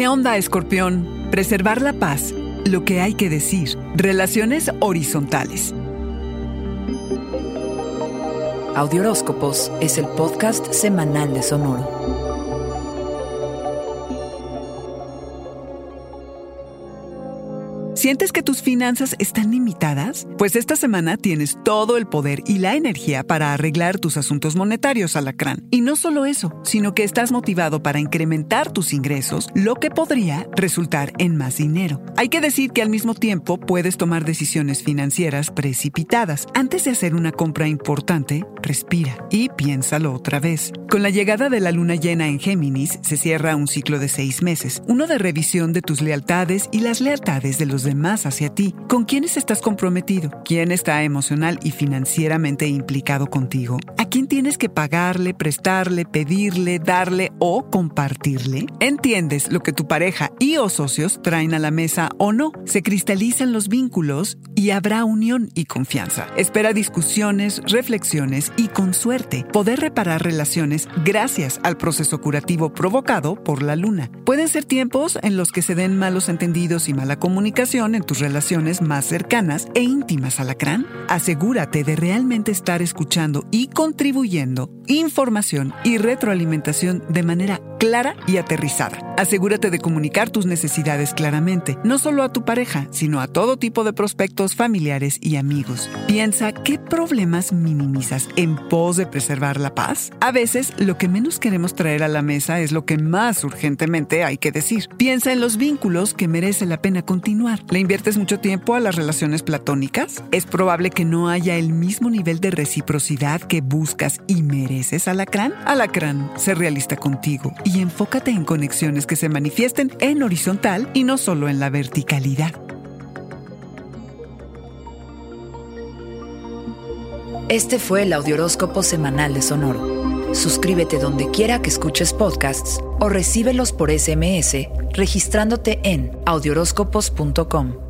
¿Qué onda, escorpión? Preservar la paz, lo que hay que decir, relaciones horizontales. Audioróscopos es el podcast semanal de Sonoro. ¿Sientes que tus finanzas están limitadas? Pues esta semana tienes todo el poder y la energía para arreglar tus asuntos monetarios, alacrán. Y no solo eso, sino que estás motivado para incrementar tus ingresos, lo que podría resultar en más dinero. Hay que decir que al mismo tiempo puedes tomar decisiones financieras precipitadas. Antes de hacer una compra importante, respira y piénsalo otra vez. Con la llegada de la luna llena en Géminis, se cierra un ciclo de seis meses, uno de revisión de tus lealtades y las lealtades de los más hacia ti. ¿Con quiénes estás comprometido? ¿Quién está emocional y financieramente implicado contigo? ¿A quién tienes que pagarle, prestarle, pedirle, darle o compartirle? ¿Entiendes lo que tu pareja y o socios traen a la mesa o no? Se cristalizan los vínculos y habrá unión y confianza. Espera discusiones, reflexiones y con suerte poder reparar relaciones gracias al proceso curativo provocado por la luna. Pueden ser tiempos en los que se den malos entendidos y mala comunicación en tus relaciones más cercanas e íntimas, alacrán? Asegúrate de realmente estar escuchando y contribuyendo información y retroalimentación de manera clara y aterrizada. Asegúrate de comunicar tus necesidades claramente, no solo a tu pareja, sino a todo tipo de prospectos familiares y amigos. Piensa qué problemas minimizas en pos de preservar la paz. A veces, lo que menos queremos traer a la mesa es lo que más urgentemente hay que decir. Piensa en los vínculos que merece la pena continuar. ¿Le inviertes mucho tiempo a las relaciones platónicas? Es probable que no haya el mismo nivel de reciprocidad que buscas y mereces, alacrán. Alacrán, sé realista contigo enfócate en conexiones que se manifiesten en horizontal y no solo en la verticalidad. Este fue el Audioróscopo Semanal de Sonoro. Suscríbete donde quiera que escuches podcasts o recíbelos por SMS registrándote en audioróscopos.com.